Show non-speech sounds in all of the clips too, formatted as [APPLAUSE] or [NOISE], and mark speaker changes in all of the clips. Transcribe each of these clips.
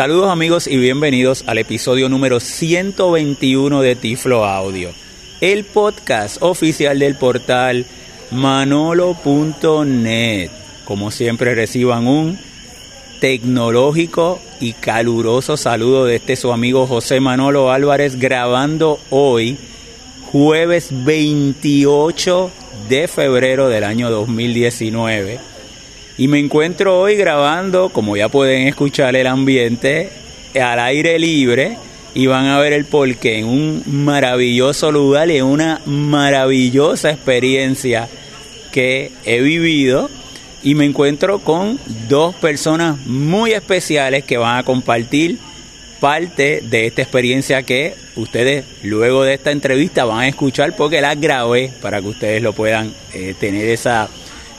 Speaker 1: Saludos amigos y bienvenidos al episodio número 121 de Tiflo Audio, el podcast oficial del portal manolo.net. Como siempre reciban un tecnológico y caluroso saludo de este su amigo José Manolo Álvarez grabando hoy jueves 28 de febrero del año 2019 y me encuentro hoy grabando, como ya pueden escuchar el ambiente, al aire libre y van a ver el porqué en un maravilloso lugar y en una maravillosa experiencia que he vivido. Y me encuentro con dos personas muy especiales que van a compartir parte de esta experiencia que ustedes luego de esta entrevista van a escuchar porque la grabé para que ustedes lo puedan eh, tener esa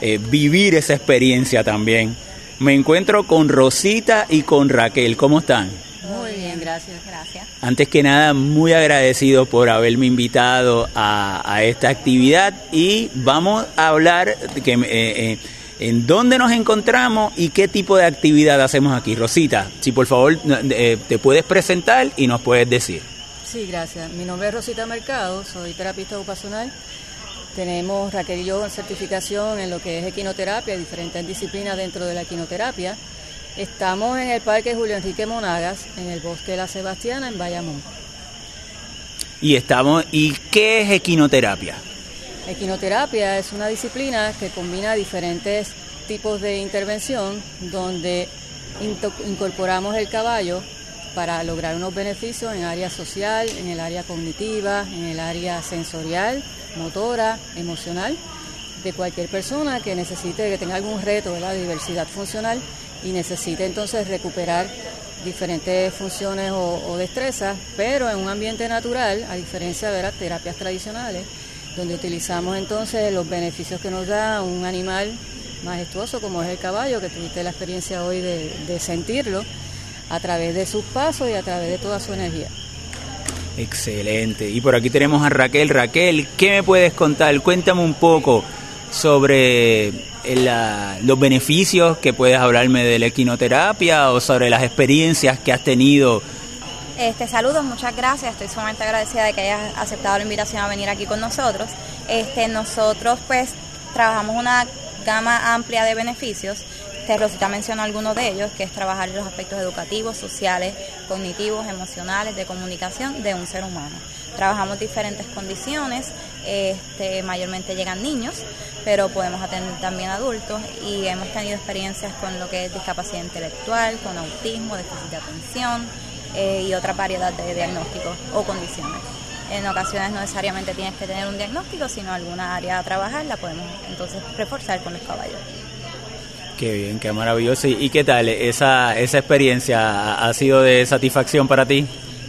Speaker 1: eh, vivir esa experiencia también. Me encuentro con Rosita y con Raquel. ¿Cómo están?
Speaker 2: Muy bien, gracias, gracias.
Speaker 1: Antes que nada, muy agradecido por haberme invitado a, esta actividad y vamos a hablar que, eh, eh, en dónde nos encontramos y qué tipo de actividad hacemos aquí. Rosita, si por favor te puedes presentar y nos puedes decir.
Speaker 2: Sí, gracias. Mi nombre es Rosita Mercado, soy terapista ocupacional tenemos Raquel y yo certificación en lo que es equinoterapia, diferentes disciplinas dentro de la equinoterapia. Estamos en el Parque Julio Enrique Monagas, en el Bosque de la Sebastiana, en Bayamón.
Speaker 1: Y estamos, ¿y qué es equinoterapia?
Speaker 2: Equinoterapia es una disciplina que combina diferentes tipos de intervención donde incorporamos el caballo para lograr unos beneficios en área social, en el área cognitiva, en el área sensorial, motora, emocional, de cualquier persona que necesite, que tenga algún reto de la diversidad funcional y necesite entonces recuperar diferentes funciones o, destrezas, pero en un ambiente natural, a diferencia de las terapias tradicionales, donde utilizamos entonces los beneficios que nos da un animal majestuoso como es el caballo, que tuviste la experiencia hoy de sentirlo, a través de sus pasos y a través de toda su energía.
Speaker 1: Excelente. Y por aquí tenemos a Raquel. Raquel, ¿qué me puedes contar? Cuéntame un poco sobre eh, los beneficios que puedes hablarme de la equinoterapia o sobre las experiencias que has tenido.
Speaker 3: Este, saludos, muchas gracias. Estoy sumamente agradecida de que hayas aceptado la invitación a venir aquí con nosotros. Este, nosotros pues trabajamos una gama amplia de beneficios Rosita mencionó algunos de ellos, que es trabajar los aspectos educativos, sociales, cognitivos, emocionales, de comunicación de un ser humano. Trabajamos diferentes condiciones, este, mayormente llegan niños, pero podemos atender también adultos y hemos tenido experiencias con lo que es discapacidad intelectual, con autismo, déficit de atención eh, y otra variedad de diagnósticos o condiciones. En ocasiones no necesariamente tienes que tener un diagnóstico, sino alguna área a trabajar, la podemos entonces reforzar con los caballos.
Speaker 1: Qué bien, qué maravilloso. ¿Y qué tal? ¿Esa, esa experiencia ha sido de satisfacción para ti?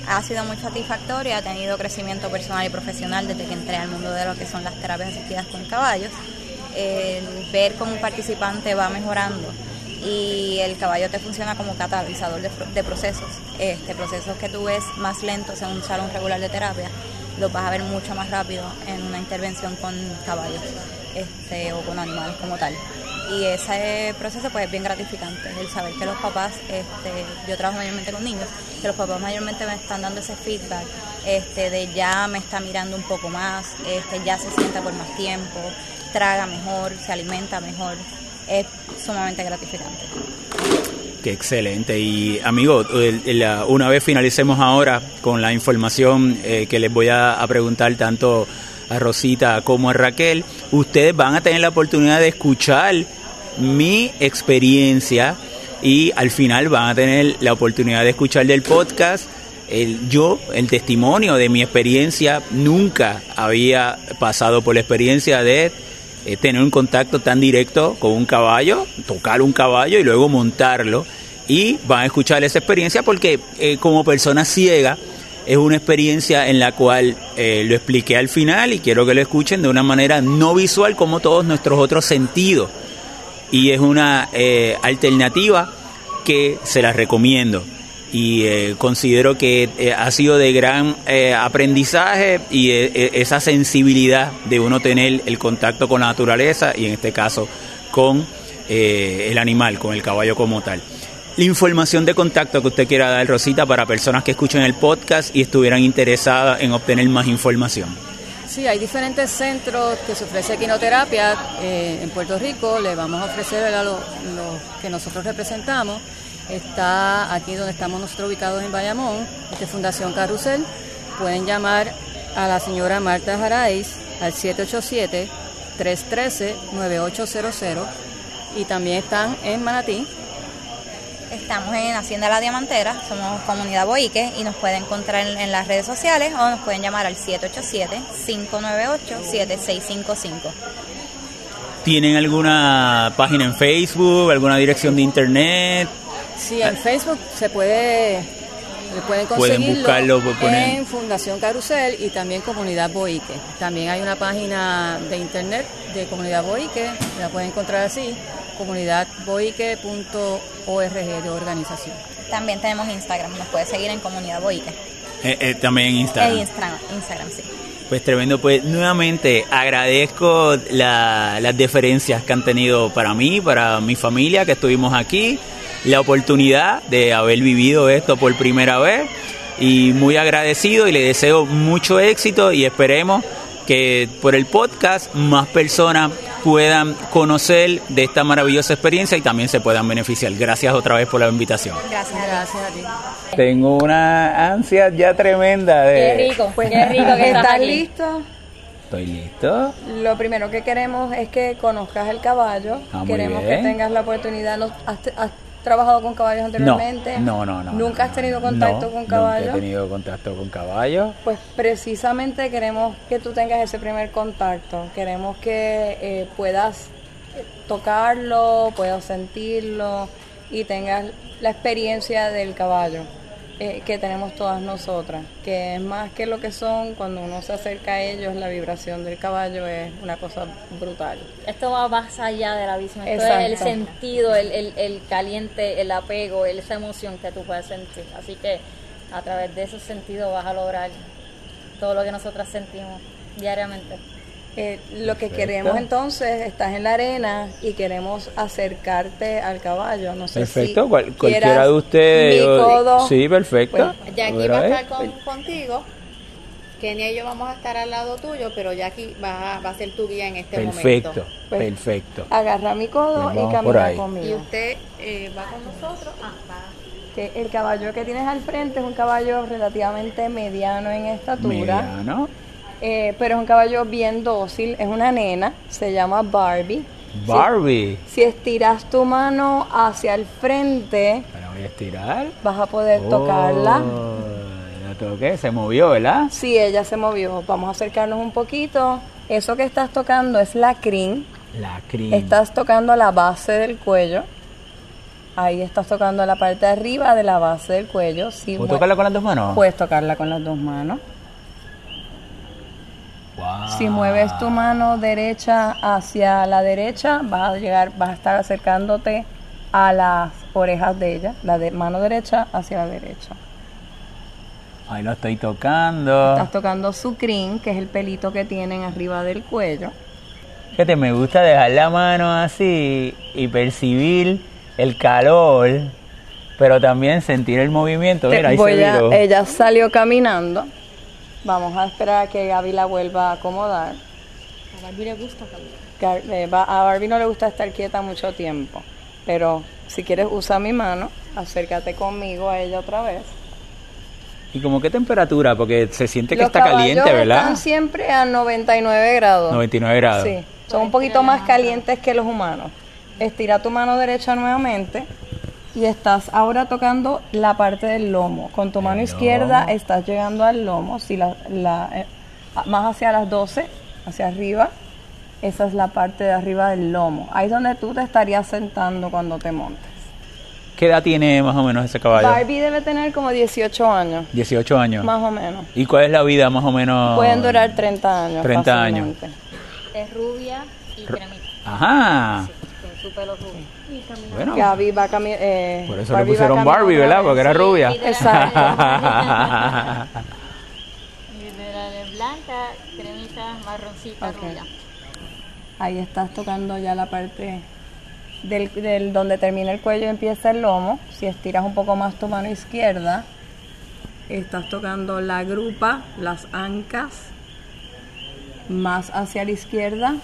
Speaker 3: Ha sido muy satisfactoria, ha tenido crecimiento personal y profesional desde que entré al mundo de lo que son las terapias asistidas con caballos. ver cómo un participante va mejorando y el caballo te funciona como catalizador de, procesos. Este, procesos que tú ves más lentos en un salón regular de terapia, los vas a ver mucho más rápido en una intervención con caballos este, o con animales como tal y ese proceso pues es bien gratificante, el saber que los papás, este, yo trabajo mayormente con niños, que los papás mayormente me están dando ese feedback este, de ya me está mirando un poco más, este, ya se sienta por más tiempo, traga mejor, se alimenta mejor, es sumamente gratificante.
Speaker 1: Qué excelente. Y amigo, una vez finalicemos ahora con la información eh, que les voy a preguntar tanto a Rosita como a Raquel, ustedes van a tener la oportunidad de escuchar mi experiencia y al final van a tener la oportunidad de escuchar del podcast. El, yo, el testimonio de mi experiencia, nunca había pasado por la experiencia de eh, tener un contacto tan directo con un caballo, tocar un caballo y luego montarlo. Y van a escuchar esa experiencia porque eh, como persona ciega, es una experiencia en la cual eh, lo expliqué al final y quiero que lo escuchen de una manera no visual como todos nuestros otros sentidos. Y es una eh, alternativa que se la recomiendo y eh, considero que ha sido de gran aprendizaje y esa sensibilidad de uno tener el contacto con la naturaleza y en este caso con el animal, con el caballo como tal. La información de contacto que usted quiera dar, Rosita, para personas que escuchen el podcast y estuvieran interesadas en obtener más información.
Speaker 2: Sí, hay diferentes centros que se ofrece quinoterapia eh, en Puerto Rico. Le vamos a ofrecer a los que nosotros representamos. Está aquí donde estamos nosotros ubicados en Bayamón, de Fundación Carrusel. Pueden llamar a la señora Marta Jaraiz al 787-313-9800 y también están en Manatí
Speaker 3: Estamos en Hacienda La Diamantera, somos comunidad Boique y nos pueden encontrar en, las redes sociales o nos pueden llamar al 787-598-7655.
Speaker 1: ¿Tienen alguna página en Facebook, alguna dirección de internet?
Speaker 2: Sí, en Facebook se puede pueden conseguirlo pueden en Fundación Carusel y también Comunidad Boique. También hay una página de internet de Comunidad Boique, la pueden encontrar así, comunidadboique.org de organización.
Speaker 3: También tenemos Instagram, nos puede seguir en Comunidad Boique.
Speaker 1: Eh, eh, también en Instagram.
Speaker 3: Instagram, Instagram, sí.
Speaker 1: Pues tremendo, pues nuevamente agradezco las diferencias que han tenido para mí, para mi familia que estuvimos aquí, la oportunidad de haber vivido esto por primera vez y muy agradecido y le deseo mucho éxito y esperemos que por el podcast más personas puedan conocer de esta maravillosa experiencia y también se puedan beneficiar. Gracias otra vez por la invitación.
Speaker 3: Gracias, gracias a ti.
Speaker 1: Tengo una ansia ya tremenda de...
Speaker 4: Qué rico, pues [LAUGHS] qué rico que estás listo.
Speaker 1: Estoy listo.
Speaker 4: Lo primero que queremos es que conozcas el caballo. Ah, queremos que tengas la oportunidad. ¿no? Trabajado con caballos anteriormente?
Speaker 1: No, no, no.
Speaker 4: ¿Nunca has tenido contacto con caballos?
Speaker 1: Nunca he tenido contacto con caballos.
Speaker 4: Pues precisamente queremos que tú tengas ese primer contacto. Queremos que eh, puedas tocarlo, puedas sentirlo y tengas la experiencia del caballo. Eh, que tenemos todas nosotras, que es más que lo que son, cuando uno se acerca a ellos, la vibración del caballo es una cosa brutal.
Speaker 5: Esto va más allá de la visión, esto es el sentido, el, el, el caliente, el apego, esa emoción que tú puedes sentir. Así que a través de esos sentidos vas a lograr todo lo que nosotras sentimos diariamente.
Speaker 4: Eh, lo que queremos entonces, estás en la arena y queremos acercarte al caballo. No sé
Speaker 1: perfecto, cualquiera de ustedes. sí, perfecto.
Speaker 6: Pues, Jackie va a estar contigo. Kenia y yo vamos a estar al lado tuyo, pero Jackie va a, va a ser tu guía en este
Speaker 1: momento.
Speaker 6: Perfecto,
Speaker 1: pues, perfecto.
Speaker 4: Agarra mi codo y camina conmigo.
Speaker 6: Y usted eh, va con nosotros. Ah,
Speaker 4: Que el caballo que tienes al frente es un caballo relativamente mediano en estatura.
Speaker 1: Mediano
Speaker 4: eh, pero es un caballo bien dócil, es una nena, se llama Barbie.
Speaker 1: Barbie.
Speaker 4: Si, estiras tu mano hacia el frente,
Speaker 1: voy a estirar.
Speaker 4: Vas a poder tocarla.
Speaker 1: Oh, la toqué, se movió, ¿verdad?
Speaker 4: Sí, ella se movió. Vamos a acercarnos un poquito. Eso que estás tocando es la crin.
Speaker 1: La crin.
Speaker 4: Estás tocando la base del cuello. Ahí estás tocando la parte de arriba de la base del cuello.
Speaker 1: Si ¿Puedo tocarla con las dos manos?
Speaker 4: Puedes tocarla con las dos manos. Si mueves tu mano derecha hacia la derecha, vas a llegar, vas a estar acercándote a las orejas de ella, la de mano derecha hacia la derecha.
Speaker 1: Ahí lo estoy tocando.
Speaker 4: Estás tocando su crin, que es el pelito que tienen arriba del cuello.
Speaker 1: Fíjate, me gusta dejar la mano así y percibir el calor, pero también sentir el movimiento. Mira, ahí se
Speaker 4: ella salió caminando Vamos a esperar a que Gaby la vuelva a acomodar.
Speaker 5: A Barbie le gusta caminar.
Speaker 4: Eh, a Barbie no le gusta estar quieta mucho tiempo, pero si quieres usa mi mano, acércate conmigo a ella otra vez.
Speaker 1: ¿Y como qué temperatura? Porque se siente que está caliente, ¿verdad?
Speaker 4: Están siempre a 99 grados.
Speaker 1: 99 grados.
Speaker 4: Sí, son un poquito más calientes que los humanos. Estira tu mano derecha nuevamente y estás ahora tocando la parte del lomo. Con tu mano izquierda estás llegando al lomo, si la, eh, más hacia las 12, hacia arriba, esa es la parte de arriba del lomo. Ahí es donde tú te estarías sentando cuando te montes.
Speaker 1: ¿Qué edad tiene más o menos ese caballo?
Speaker 4: Barbie debe tener como 18 años.
Speaker 1: 18 años.
Speaker 4: Más o menos.
Speaker 1: ¿Y cuál es la vida más o menos?
Speaker 4: Pueden durar 30 años.
Speaker 1: 30 años.
Speaker 5: Es rubia y cremita.
Speaker 1: Ajá.
Speaker 5: su pelo rubio.
Speaker 4: Bueno, Gaby va a. Eh,
Speaker 1: por eso le pusieron Barbie, ¿verdad? Porque era rubia.
Speaker 4: Exacto. [LAUGHS]
Speaker 5: blanca, cremita, marroncita, rubia.
Speaker 4: Ahí estás tocando ya la parte del, donde termina el cuello empieza el lomo. Si estiras un poco más tu mano izquierda, estás tocando la grupa, las ancas, más hacia la izquierda,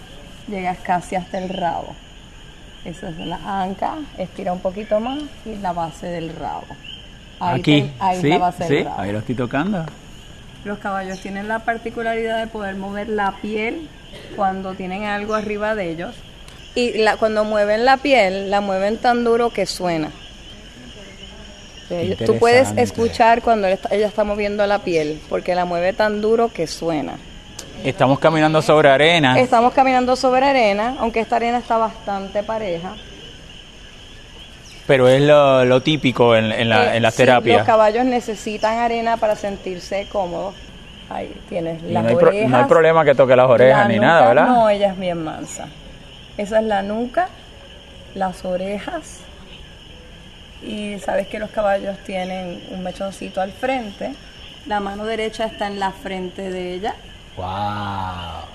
Speaker 4: llegas casi hasta el rabo. Esa es la anca, estira un poquito más y la base del rabo.
Speaker 1: Aquí, ahí ¿Sí? la base del rabo. ahí lo estoy tocando.
Speaker 4: Los caballos tienen la particularidad de poder mover la piel cuando tienen algo arriba de ellos y la, cuando mueven la piel, la mueven tan duro que suena. Tú puedes escuchar cuando ella está moviendo la piel, porque la mueve tan duro que suena.
Speaker 1: Estamos caminando sobre arena.
Speaker 4: Estamos caminando sobre arena, aunque esta arena está bastante pareja.
Speaker 1: Pero es lo, típico en, en, la, eh, en las terapias.
Speaker 4: Los caballos necesitan arena para sentirse cómodos. Ahí tienes las
Speaker 1: no hay
Speaker 4: orejas.
Speaker 1: no hay problema que toque las orejas ni nada, ¿verdad?
Speaker 4: No, ella es bien mansa. Esa es la nuca, las orejas. Y sabes que los caballos tienen un mechoncito al frente. La mano derecha está en la frente de ella.
Speaker 1: ¡Wow!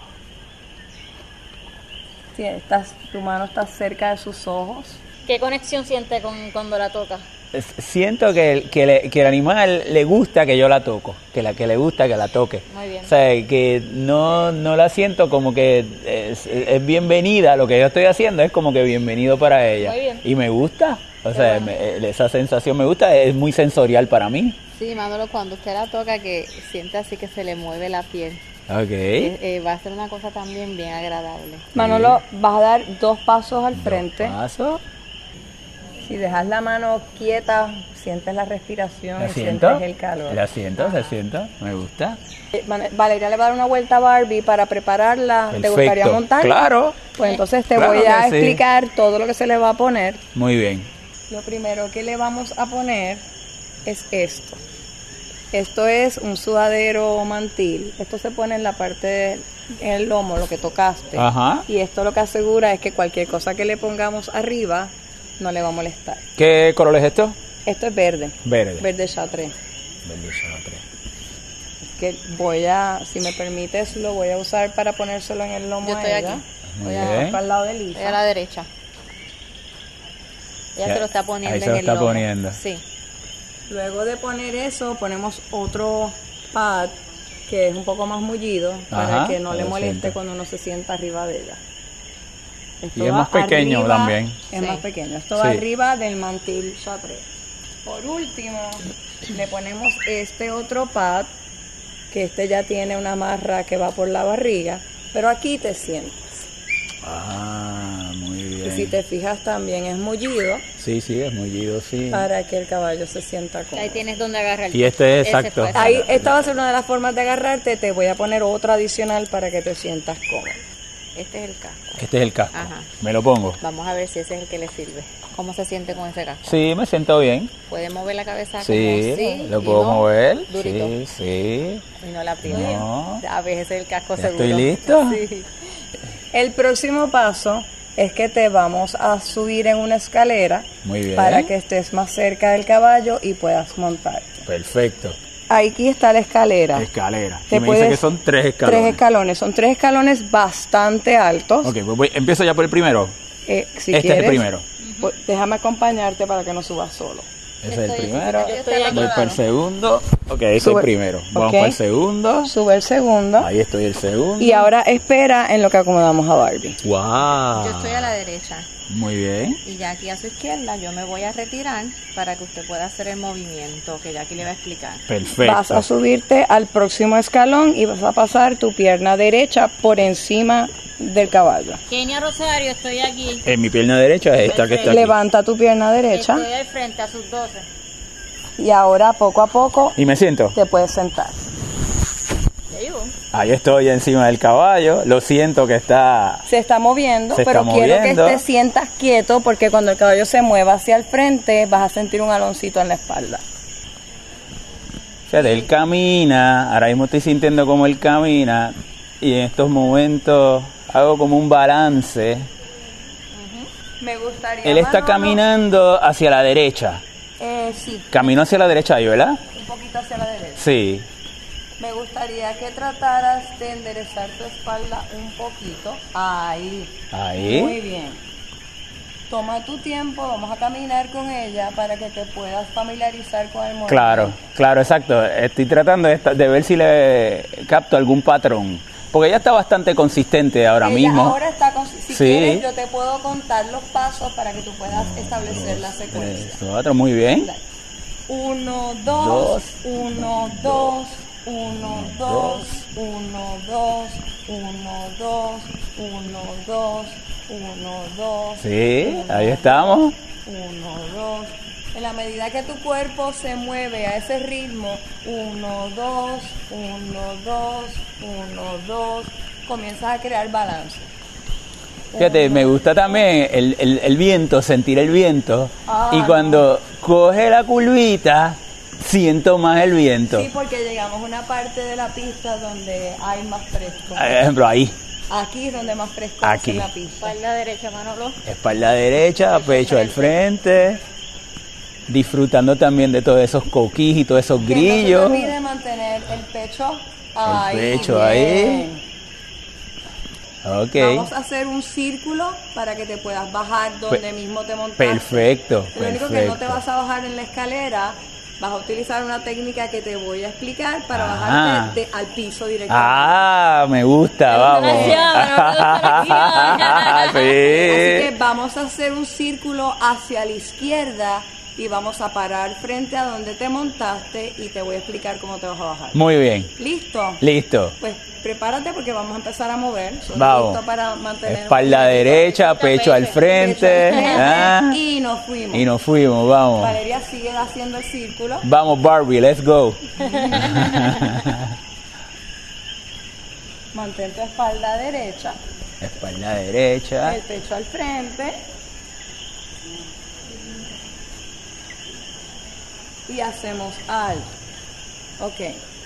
Speaker 4: estás, tu mano está cerca de sus ojos.
Speaker 5: ¿Qué conexión siente con cuando la toca?
Speaker 1: siento que, que, el animal le gusta que yo la toco, que la que le gusta que la toque.
Speaker 5: Muy bien.
Speaker 1: O sea, que no, no la siento como que es, bienvenida, lo que yo estoy haciendo es como que bienvenido para ella.
Speaker 5: Muy bien.
Speaker 1: Y me gusta, o sea, esa sensación me gusta, es muy sensorial para mí.
Speaker 6: Sí, Manolo, cuando usted la toca, que siente así que se le mueve la piel.
Speaker 1: Ok.
Speaker 6: Eh, eh, va a ser una cosa también bien agradable.
Speaker 4: Manolo, vas a dar dos pasos al frente.
Speaker 1: ¿Pasos?
Speaker 4: Si dejas la mano quieta, sientes la respiración y sientes el calor.
Speaker 1: La siento, la siento, me gusta.
Speaker 4: Eh, Valeria le va a dar una vuelta a Barbie para prepararla. ¿Te gustaría montar?
Speaker 1: Claro.
Speaker 4: Pues entonces te voy a explicar todo lo que se le va a poner.
Speaker 1: Muy bien.
Speaker 4: Lo primero que le vamos a poner es esto. Esto es un sudadero mantil. Esto se pone en la parte del lomo, lo que tocaste.
Speaker 1: Ajá.
Speaker 4: Y esto lo que asegura es que cualquier cosa que le pongamos arriba no le va a molestar.
Speaker 1: ¿Qué color es esto?
Speaker 4: Esto es verde.
Speaker 1: Verde.
Speaker 4: Verde chatre.
Speaker 1: Verde chatre.
Speaker 4: Que voy a, si me permites, lo voy a usar para ponérselo en el lomo
Speaker 6: Yo estoy aquí.
Speaker 4: voy a ir al lado de Lisa.
Speaker 6: Voy a la derecha. Ella se lo está poniendo
Speaker 1: ahí se lo está poniendo.
Speaker 6: Sí.
Speaker 4: Luego de poner eso, ponemos otro pad que es un poco más mullido para que no le moleste cuando uno se sienta arriba de ella
Speaker 1: y es más pequeño también.
Speaker 4: Es más pequeño. Esto va arriba del mantil chatre. Por último, le ponemos este otro pad, que este ya tiene una marra que va por la barriga, pero aquí te sientes.
Speaker 1: Ah,
Speaker 4: si te fijas también es mullido.
Speaker 1: Sí, sí, es mullido, sí.
Speaker 4: Para que el caballo se sienta cómodo.
Speaker 5: Ahí tienes donde agarrar.
Speaker 1: Y este es exacto.
Speaker 4: Ahí, esta va a ser una de las formas de agarrarte. Te voy a poner otra adicional para que te sientas cómodo.
Speaker 6: Este es el casco.
Speaker 1: Este es el casco. Me lo pongo.
Speaker 6: Vamos a ver si ese es el que le sirve. ¿Cómo se siente con ese casco?
Speaker 1: Sí, me siento bien.
Speaker 6: ¿Puede mover la cabeza
Speaker 1: sí,
Speaker 6: sí?
Speaker 1: lo puedo mover.
Speaker 6: Durito.
Speaker 1: Sí, sí.
Speaker 6: Y no la aprieta. No. A ver, ese es el casco seguro.
Speaker 1: ¿Estoy listo? [LAUGHS]
Speaker 6: Sí.
Speaker 4: El próximo paso es que te vamos a subir en una escalera
Speaker 1: Muy bien.
Speaker 4: para que estés más cerca del caballo y puedas montar.
Speaker 1: Perfecto
Speaker 4: aquí está la escalera.
Speaker 1: Escalera. Y me dice que son tres escalones.
Speaker 4: Tres escalones. Son tres escalones bastante altos.
Speaker 1: Ok, pues empiezo ya por el primero.
Speaker 4: Eh, si
Speaker 1: este es el primero.
Speaker 4: Pues déjame acompañarte para que no subas solo.
Speaker 1: Ese es el primero. Voy para el segundo. Ok, ese es el primero. Vamos para el segundo.
Speaker 4: Sube el segundo.
Speaker 1: Ahí estoy el segundo.
Speaker 4: Y ahora espera en lo que acomodamos a Barbie.
Speaker 1: Wow.
Speaker 6: Yo estoy a la derecha.
Speaker 1: Muy bien.
Speaker 6: Y ya aquí a su izquierda yo me voy a retirar para que usted pueda hacer el movimiento que ya aquí le va a explicar.
Speaker 1: Perfecto.
Speaker 4: Vas a subirte al próximo escalón y vas a pasar tu pierna derecha por encima del caballo.
Speaker 5: Kenia Rosario, estoy aquí.
Speaker 1: En mi pierna derecha es esta que está aquí.
Speaker 4: Levanta tu pierna derecha.
Speaker 5: Estoy al frente a sus 12.
Speaker 4: Y ahora poco a poco.
Speaker 1: ¿Y me siento?
Speaker 4: Te puedes sentar.
Speaker 1: Ahí estoy encima del caballo, lo siento que está...
Speaker 4: Se está moviendo, pero quiero que te sientas quieto porque cuando el caballo se mueva hacia el frente vas a sentir un aloncito en la espalda.
Speaker 1: Fíjate, él camina, ahora mismo estoy sintiendo como él camina y en estos momentos hago como un balance.
Speaker 4: Me gustaría...
Speaker 1: Él está caminando hacia la derecha.
Speaker 4: Eh, sí.
Speaker 1: Camino hacia la derecha ahí, ¿verdad?
Speaker 4: Un poquito hacia la derecha.
Speaker 1: Sí
Speaker 4: me gustaría que trataras de enderezar tu espalda un poquito. Ahí.
Speaker 1: Ahí.
Speaker 4: Muy bien. toma tu tiempo, vamos a caminar con ella para que te puedas familiarizar con el movimiento.
Speaker 1: Claro, claro, exacto. Estoy tratando de, ver si le capto algún patrón. Porque ella está bastante consistente ahora mismo.
Speaker 4: Ahora está Si quieres, yo te puedo contar los pasos para que tú puedas establecer la secuencia.
Speaker 1: Muy bien.
Speaker 4: Uno, dos, uno, dos, uno, dos, uno, dos, uno, dos, uno, dos, uno, dos.
Speaker 1: Sí, ahí estamos.
Speaker 4: Uno, dos. En la medida que tu cuerpo se mueve a ese ritmo, uno, dos, uno, dos, uno, dos, comienzas a crear balance.
Speaker 1: Fíjate, me gusta también el, el, viento, sentir el viento. y ah, cuando coge la curvita, siento más el viento.
Speaker 4: Sí, porque llegamos a una parte de la pista donde hay más fresco. Por
Speaker 1: ejemplo, ahí.
Speaker 4: Aquí es donde más fresco
Speaker 1: Aquí.
Speaker 4: la pista.
Speaker 5: Espalda derecha, Manolo.
Speaker 1: Espalda derecha, pecho al frente. Disfrutando también de todos esos coquís y todos esos grillos.
Speaker 4: No se mantener el pecho
Speaker 1: ahí. El pecho ahí.
Speaker 4: Okay. Vamos a hacer un círculo para que te puedas bajar donde mismo te montaste.
Speaker 1: Perfecto.
Speaker 4: Lo único que no te vas a bajar en la escalera vas a utilizar una técnica que te voy a explicar para bajarte al piso directamente.
Speaker 1: Ah, me gusta, vamos. [LAUGHS]
Speaker 4: Así que vamos a hacer un círculo hacia la izquierda y vamos a parar frente a donde te montaste y te voy a explicar cómo te vas a bajar.
Speaker 1: Muy bien.
Speaker 4: ¿Listo?
Speaker 1: Listo.
Speaker 4: Pues prepárate porque vamos a empezar a mover.
Speaker 1: Vamos.
Speaker 4: para mantener
Speaker 1: Espalda derecha, pecho, al frente.
Speaker 4: Ah. Y nos fuimos.
Speaker 1: Y nos fuimos, vamos.
Speaker 4: Valeria sigue haciendo el círculo.
Speaker 1: Vamos, Barbie, let's go. [LAUGHS]
Speaker 4: Mantén tu espalda derecha.
Speaker 1: Espalda derecha.
Speaker 4: El pecho al frente. Y hacemos alto. Ok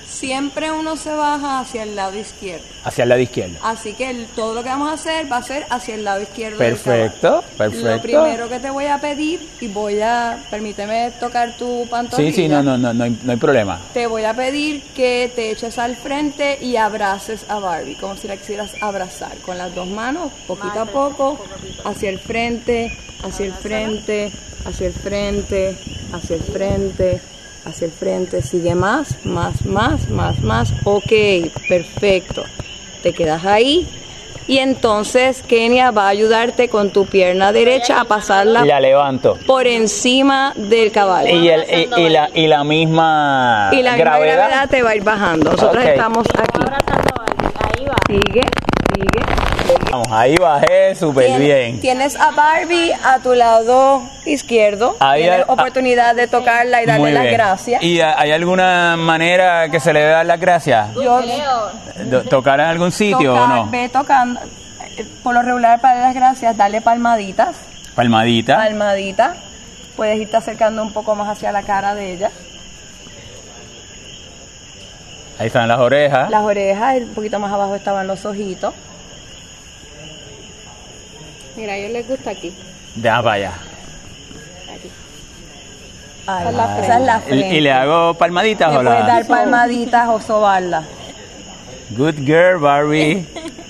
Speaker 4: siempre uno se baja hacia el lado izquierdo.
Speaker 1: Hacia el lado izquierdo.
Speaker 4: Así que todo lo que vamos a hacer va a ser hacia el lado izquierdo.
Speaker 1: Perfecto, perfecto.
Speaker 4: Lo primero que te voy a pedir, y voy a, permíteme tocar tu pantorrilla.
Speaker 1: Sí, sí, no, no, no, no hay, no hay problema.
Speaker 4: Te voy a pedir que te eches al frente y abraces a Barbie, como si la quisieras abrazar, con las dos manos, poquito a poco, hacia el frente, hacia el frente, hacia el frente, hacia el frente hacia el frente, sigue más, más, más, más, más, ok, perfecto, te quedas ahí. Y entonces Kenia va a ayudarte con tu pierna derecha a pasarla
Speaker 1: la levanto.
Speaker 4: por encima del caballo.
Speaker 1: Y, el, y, la, y la misma
Speaker 4: y la gravedad, te va a ir bajando. Nosotros estamos aquí. Ahí va. Sigue
Speaker 1: Ahí bajé súper bien.
Speaker 4: Tienes a Barbie a tu lado izquierdo. Tienes oportunidad de tocarla y darle las gracias.
Speaker 1: ¿Y hay alguna manera que se le dé dar las gracias?
Speaker 4: Yo
Speaker 1: ¿Tocar en algún sitio o no?
Speaker 4: Ve tocando. Por lo regular, para las gracias, darle palmaditas.
Speaker 1: Palmadita.
Speaker 4: Palmadita. Puedes irte acercando un poco más hacia la cara de ella.
Speaker 1: Ahí están las orejas.
Speaker 4: Las orejas, un poquito más abajo estaban los ojitos. Mira, a ellos les gusta aquí.
Speaker 1: Ya, vaya.
Speaker 4: Aquí.
Speaker 1: esa, es la frente. ¿Y, le hago palmaditas
Speaker 4: le
Speaker 1: o
Speaker 4: la...? puedes dar palmaditas o sobarla.
Speaker 1: Good girl, Barbie. [LAUGHS]